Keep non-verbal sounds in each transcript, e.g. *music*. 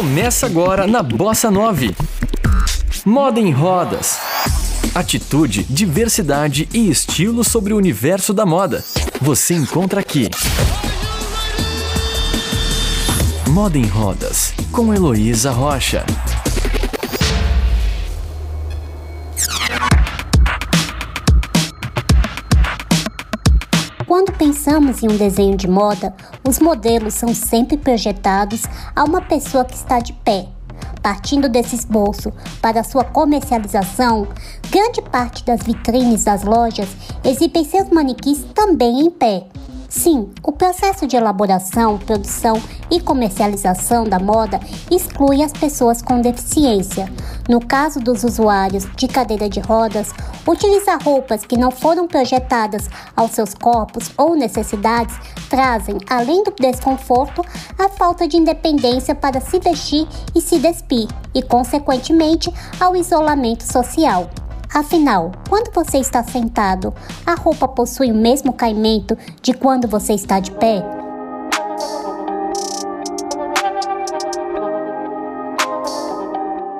Começa agora na Bossa 9. Moda em rodas. Atitude, diversidade e estilo sobre o universo da moda. Você encontra aqui. Moda em Rodas, com Heloísa Rocha. Pensamos em um desenho de moda, os modelos são sempre projetados a uma pessoa que está de pé. Partindo desse esboço para sua comercialização, grande parte das vitrines das lojas exibem seus manequins também em pé. Sim, o processo de elaboração, produção e comercialização da moda exclui as pessoas com deficiência. No caso dos usuários de cadeira de rodas, utilizar roupas que não foram projetadas aos seus corpos ou necessidades trazem, além do desconforto, a falta de independência para se vestir e se despir, e, consequentemente, ao isolamento social. Afinal, quando você está sentado, a roupa possui o mesmo caimento de quando você está de pé?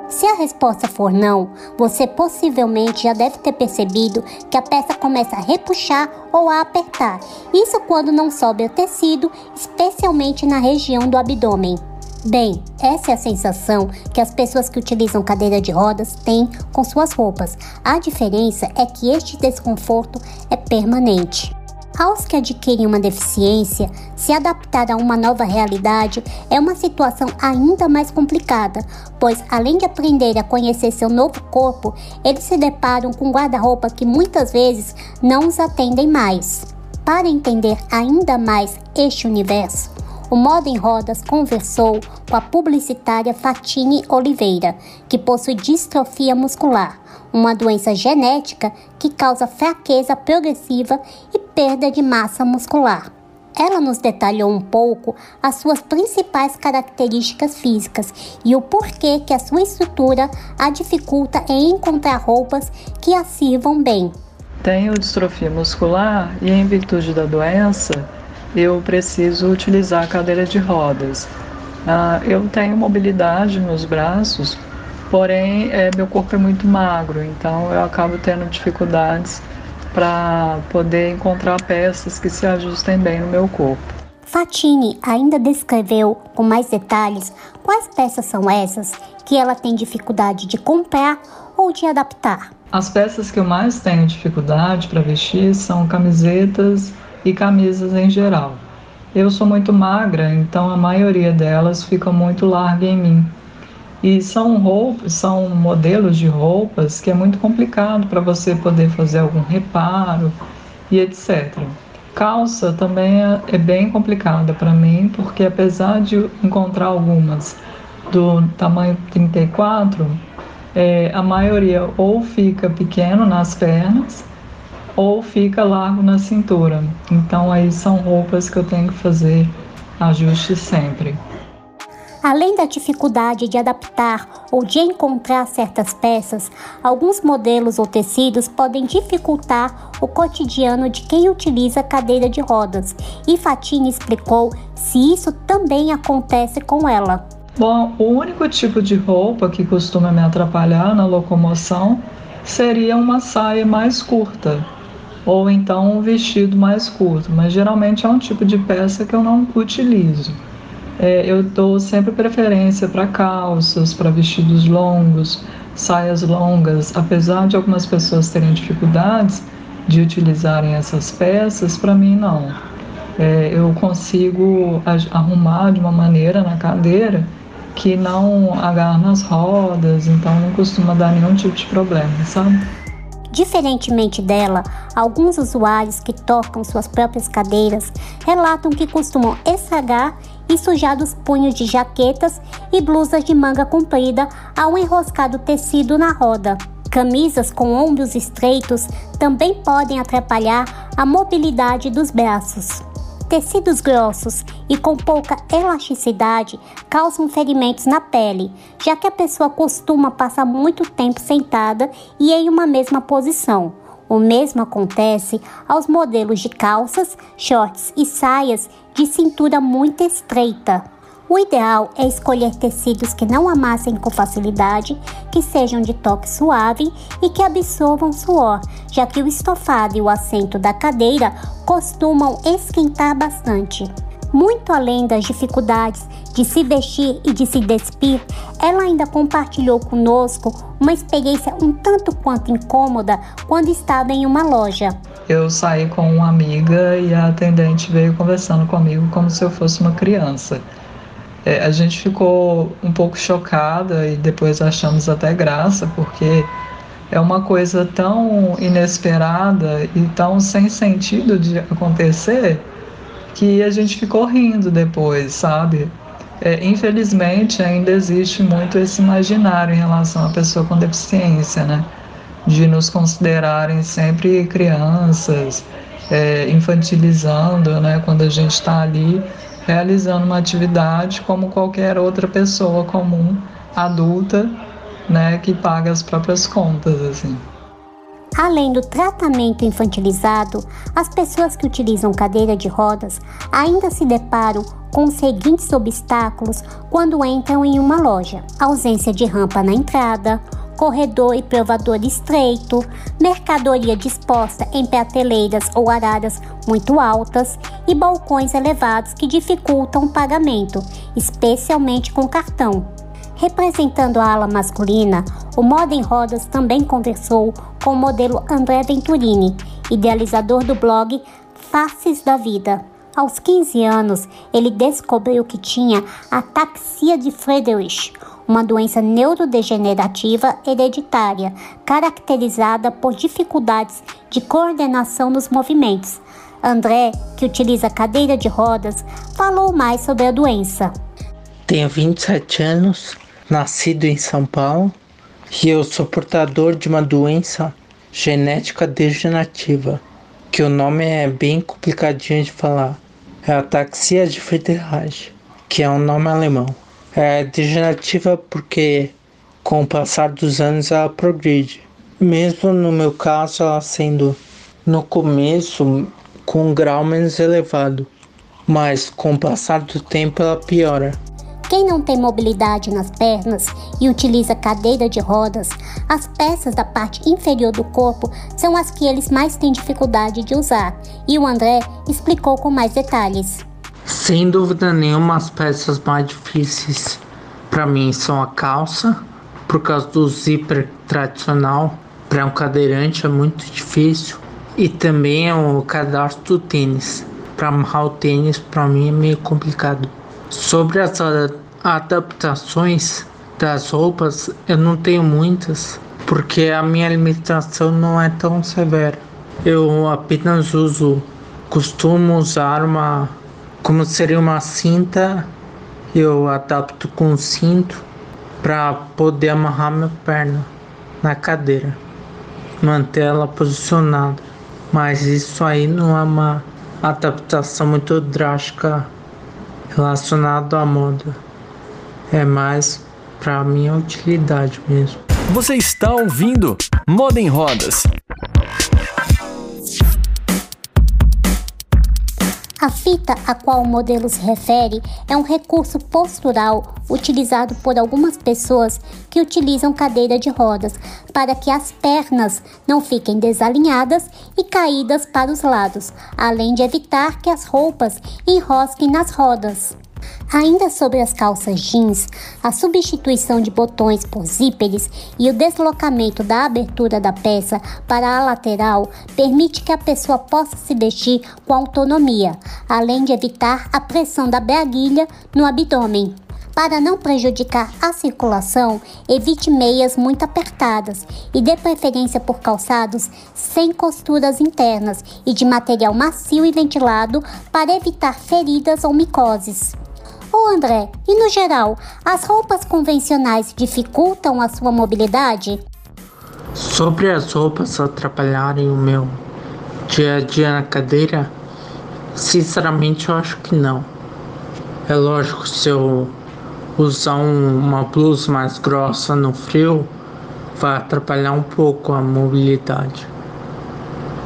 Se a resposta for não, você possivelmente já deve ter percebido que a peça começa a repuxar ou a apertar. Isso quando não sobe o tecido, especialmente na região do abdômen. Bem, essa é a sensação que as pessoas que utilizam cadeira de rodas têm com suas roupas. A diferença é que este desconforto é permanente. Aos que adquirem uma deficiência, se adaptar a uma nova realidade é uma situação ainda mais complicada, pois além de aprender a conhecer seu novo corpo, eles se deparam com guarda-roupa que muitas vezes não os atendem mais. Para entender ainda mais este universo, o Moda em Rodas conversou com a publicitária Fatine Oliveira, que possui distrofia muscular, uma doença genética que causa fraqueza progressiva e perda de massa muscular. Ela nos detalhou um pouco as suas principais características físicas e o porquê que a sua estrutura a dificulta em encontrar roupas que a sirvam bem. Tenho distrofia muscular e, em virtude da doença, eu preciso utilizar a cadeira de rodas. Ah, eu tenho mobilidade nos braços, porém é, meu corpo é muito magro, então eu acabo tendo dificuldades para poder encontrar peças que se ajustem bem no meu corpo. Fatine ainda descreveu com mais detalhes quais peças são essas que ela tem dificuldade de comprar ou de adaptar. As peças que eu mais tenho dificuldade para vestir são camisetas e camisas em geral. Eu sou muito magra, então a maioria delas fica muito larga em mim. E são roupas, são modelos de roupas que é muito complicado para você poder fazer algum reparo e etc. Calça também é, é bem complicada para mim, porque apesar de encontrar algumas do tamanho 34, é, a maioria ou fica pequeno nas pernas ou fica largo na cintura. Então aí são roupas que eu tenho que fazer ajuste sempre. Além da dificuldade de adaptar ou de encontrar certas peças, alguns modelos ou tecidos podem dificultar o cotidiano de quem utiliza cadeira de rodas. E Fatine explicou se isso também acontece com ela. Bom, o único tipo de roupa que costuma me atrapalhar na locomoção seria uma saia mais curta, ou então um vestido mais curto, mas geralmente é um tipo de peça que eu não utilizo. É, eu dou sempre preferência para calças, para vestidos longos, saias longas, apesar de algumas pessoas terem dificuldades de utilizarem essas peças, para mim não. É, eu consigo arrumar de uma maneira na cadeira que não agarra nas rodas, então não costuma dar nenhum tipo de problema, sabe? Diferentemente dela, alguns usuários que tocam suas próprias cadeiras relatam que costumam estragar e sujar os punhos de jaquetas e blusas de manga comprida ao enroscar o tecido na roda. Camisas com ombros estreitos também podem atrapalhar a mobilidade dos braços. Tecidos grossos e com pouca elasticidade causam ferimentos na pele, já que a pessoa costuma passar muito tempo sentada e em uma mesma posição. O mesmo acontece aos modelos de calças, shorts e saias de cintura muito estreita. O ideal é escolher tecidos que não amassem com facilidade, que sejam de toque suave e que absorvam suor, já que o estofado e o assento da cadeira costumam esquentar bastante. Muito além das dificuldades de se vestir e de se despir, ela ainda compartilhou conosco uma experiência um tanto quanto incômoda quando estava em uma loja. Eu saí com uma amiga e a atendente veio conversando comigo como se eu fosse uma criança. É, a gente ficou um pouco chocada e depois achamos até graça, porque é uma coisa tão inesperada e tão sem sentido de acontecer que a gente ficou rindo depois, sabe? É, infelizmente, ainda existe muito esse imaginário em relação à pessoa com deficiência, né? De nos considerarem sempre crianças, é, infantilizando, né? Quando a gente está ali realizando uma atividade como qualquer outra pessoa comum, adulta, né? Que paga as próprias contas, assim. Além do tratamento infantilizado, as pessoas que utilizam cadeira de rodas ainda se deparam com os seguintes obstáculos quando entram em uma loja: ausência de rampa na entrada, corredor e provador estreito, mercadoria disposta em prateleiras ou araras muito altas e balcões elevados que dificultam o pagamento, especialmente com cartão. Representando a ala masculina, o Moda em Rodas também conversou com o modelo André Venturini, idealizador do blog Faces da Vida. Aos 15 anos, ele descobriu que tinha ataxia de Friedrich, uma doença neurodegenerativa hereditária, caracterizada por dificuldades de coordenação nos movimentos. André, que utiliza cadeira de rodas, falou mais sobre a doença. Tenho 27 anos, nascido em São Paulo, e eu sou portador de uma doença genética degenerativa, que o nome é bem complicadinho de falar. É ataxia de Friedreich, que é um nome alemão. É degenerativa porque com o passar dos anos ela progride. Mesmo no meu caso, ela sendo no começo com um grau menos elevado, mas com o passar do tempo ela piora. Quem não tem mobilidade nas pernas e utiliza cadeira de rodas, as peças da parte inferior do corpo são as que eles mais têm dificuldade de usar, e o André explicou com mais detalhes. Sem dúvida nenhuma, as peças mais difíceis para mim são a calça, por causa do zíper tradicional. Para um cadeirante é muito difícil. E também o cadastro do tênis. Para amarrar o tênis, para mim é meio complicado. Sobre as adaptações das roupas, eu não tenho muitas, porque a minha alimentação não é tão severa. Eu apenas uso, costumo usar uma, como seria uma cinta, eu adapto com cinto para poder amarrar minha perna na cadeira, manter ela posicionada. Mas isso aí não é uma adaptação muito drástica relacionado à moda. É mais para minha utilidade mesmo. Você está ouvindo Moda em Rodas. A fita a qual o modelo se refere é um recurso postural utilizado por algumas pessoas que utilizam cadeira de rodas para que as pernas não fiquem desalinhadas e caídas para os lados, além de evitar que as roupas enrosquem nas rodas. Ainda sobre as calças jeans, a substituição de botões por zíperes e o deslocamento da abertura da peça para a lateral permite que a pessoa possa se vestir com autonomia, além de evitar a pressão da braguilha no abdômen. Para não prejudicar a circulação, evite meias muito apertadas e dê preferência por calçados sem costuras internas e de material macio e ventilado para evitar feridas ou micoses. Ô André, e no geral, as roupas convencionais dificultam a sua mobilidade? Sobre as roupas atrapalharem o meu dia a dia na cadeira, sinceramente eu acho que não. É lógico, se eu usar um, uma blusa mais grossa no frio, vai atrapalhar um pouco a mobilidade.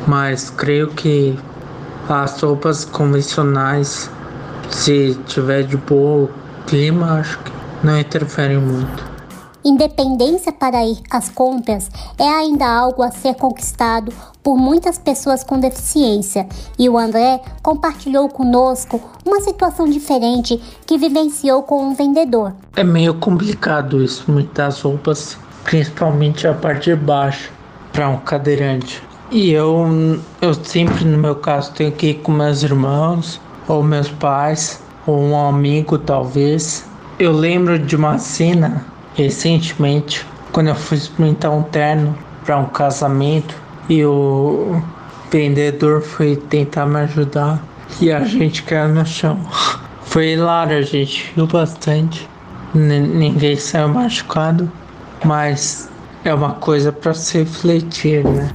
Mas creio que as roupas convencionais se tiver de boa clima acho que não interfere muito. Independência para ir às compras é ainda algo a ser conquistado por muitas pessoas com deficiência, e o André compartilhou conosco uma situação diferente que vivenciou com um vendedor. É meio complicado isso, muitas roupas, principalmente a parte de baixo, para um cadeirante. E eu, eu sempre, no meu caso, tenho que ir com meus irmãos, ou meus pais, ou um amigo talvez. Eu lembro de uma cena recentemente, quando eu fui experimentar um terno para um casamento e o vendedor foi tentar me ajudar e a gente caiu no chão. *laughs* Foi hilário, a gente riu bastante. N ninguém saiu machucado, mas é uma coisa para se refletir, né?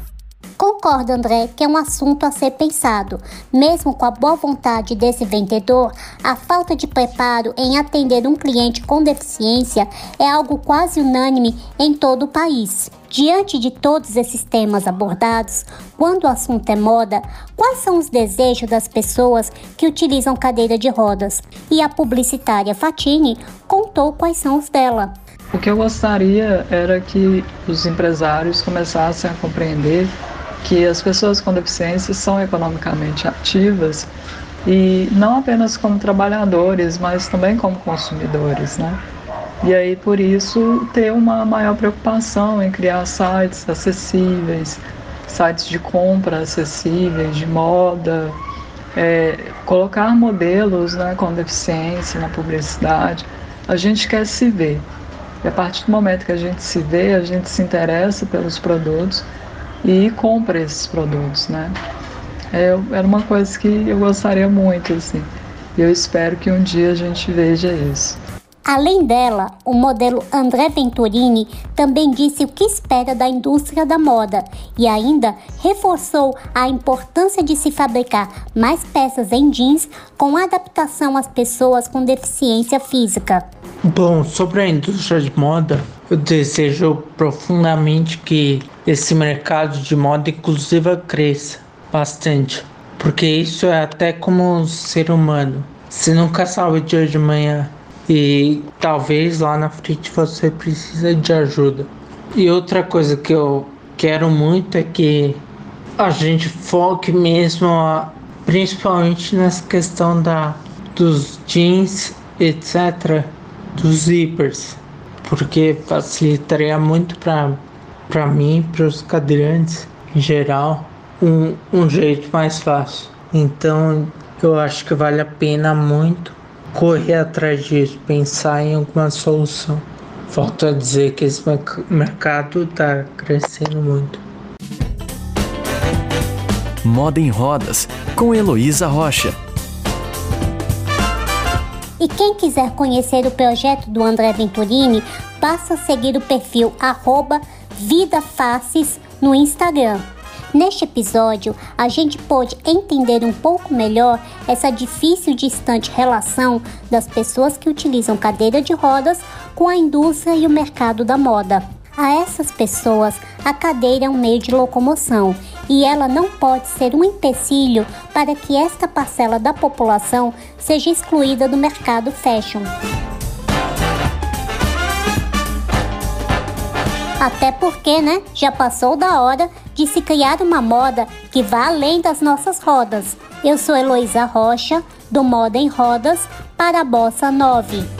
Concordo, André, que é um assunto a ser pensado. Mesmo com a boa vontade desse vendedor, a falta de preparo em atender um cliente com deficiência é algo quase unânime em todo o país. Diante de todos esses temas abordados, quando o assunto é moda, quais são os desejos das pessoas que utilizam cadeira de rodas? E a publicitária Fatini contou quais são os dela. O que eu gostaria era que os empresários começassem a compreender que as pessoas com deficiência são economicamente ativas e não apenas como trabalhadores, mas também como consumidores, né? E aí, por isso, ter uma maior preocupação em criar sites acessíveis, sites de compra acessíveis, de moda, é, colocar modelos né, com deficiência na publicidade. A gente quer se ver. E a partir do momento que a gente se vê, a gente se interessa pelos produtos e compra esses produtos, né? É, era uma coisa que eu gostaria muito, assim. E eu espero que um dia a gente veja isso. Além dela, o modelo André Venturini também disse o que espera da indústria da moda e ainda reforçou a importância de se fabricar mais peças em jeans com adaptação às pessoas com deficiência física. Bom, sobre a indústria de moda, eu desejo profundamente que esse mercado de moda inclusiva cresça bastante, porque isso é até como ser humano. Você nunca sabe o dia de manhã e talvez lá na frente você precisa de ajuda. E outra coisa que eu quero muito é que a gente foque mesmo, a, principalmente nessa questão da dos jeans, etc, dos zippers, porque facilitaria muito para mim, para os cadeirantes em geral, um, um jeito mais fácil. Então eu acho que vale a pena muito correr atrás disso, pensar em alguma solução. Volto a dizer que esse mercado está crescendo muito. Moda em Rodas, com Heloísa Rocha. E quem quiser conhecer o projeto do André Venturini, basta seguir o perfil arroba Vida Faces no Instagram. Neste episódio, a gente pôde entender um pouco melhor essa difícil e distante relação das pessoas que utilizam cadeira de rodas com a indústria e o mercado da moda. A essas pessoas, a cadeira é um meio de locomoção e ela não pode ser um empecilho para que esta parcela da população seja excluída do mercado fashion. Até porque, né, já passou da hora de se criar uma moda que vá além das nossas rodas. Eu sou Heloísa Rocha, do Moda em Rodas, para a Bossa 9.